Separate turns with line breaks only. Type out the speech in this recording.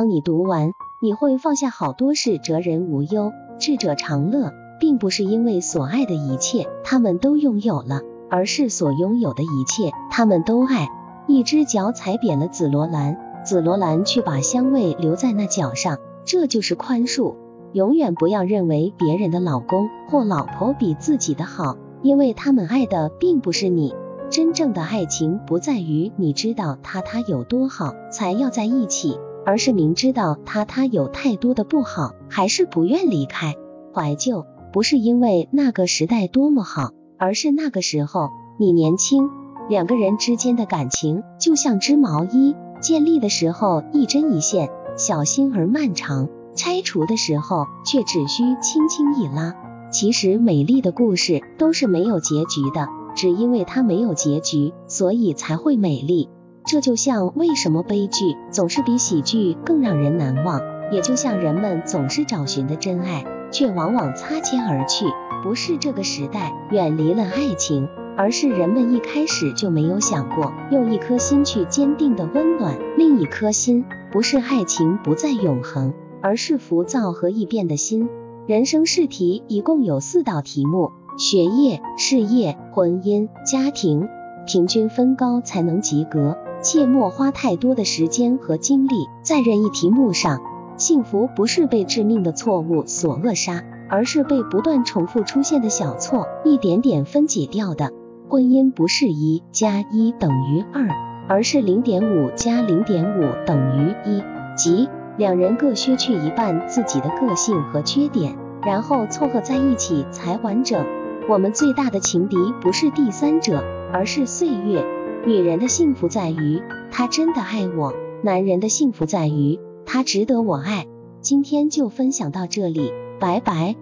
当你读完，你会放下好多事，哲人无忧，智者常乐，并不是因为所爱的一切他们都拥有了，而是所拥有的一切他们都爱。一只脚踩扁了紫罗兰，紫罗兰却把香味留在那脚上，这就是宽恕。永远不要认为别人的老公或老婆比自己的好，因为他们爱的并不是你。真正的爱情不在于你知道他他有多好才要在一起，而是明知道他他有太多的不好，还是不愿离开。怀旧不是因为那个时代多么好，而是那个时候你年轻。两个人之间的感情就像织毛衣，建立的时候一针一线，小心而漫长。拆除的时候，却只需轻轻一拉。其实，美丽的故事都是没有结局的，只因为它没有结局，所以才会美丽。这就像为什么悲剧总是比喜剧更让人难忘，也就像人们总是找寻的真爱，却往往擦肩而去。不是这个时代远离了爱情，而是人们一开始就没有想过用一颗心去坚定的温暖另一颗心。不是爱情不再永恒。而是浮躁和易变的心。人生试题一共有四道题目：学业、事业、婚姻、家庭，平均分高才能及格。切莫花太多的时间和精力在任意题目上。幸福不是被致命的错误所扼杀，而是被不断重复出现的小错一点点分解掉的。婚姻不是一加一等于二，而是零点五加零点五等于一，即。两人各削去一半自己的个性和缺点，然后凑合在一起才完整。我们最大的情敌不是第三者，而是岁月。女人的幸福在于她真的爱我，男人的幸福在于他值得我爱。今天就分享到这里，拜拜。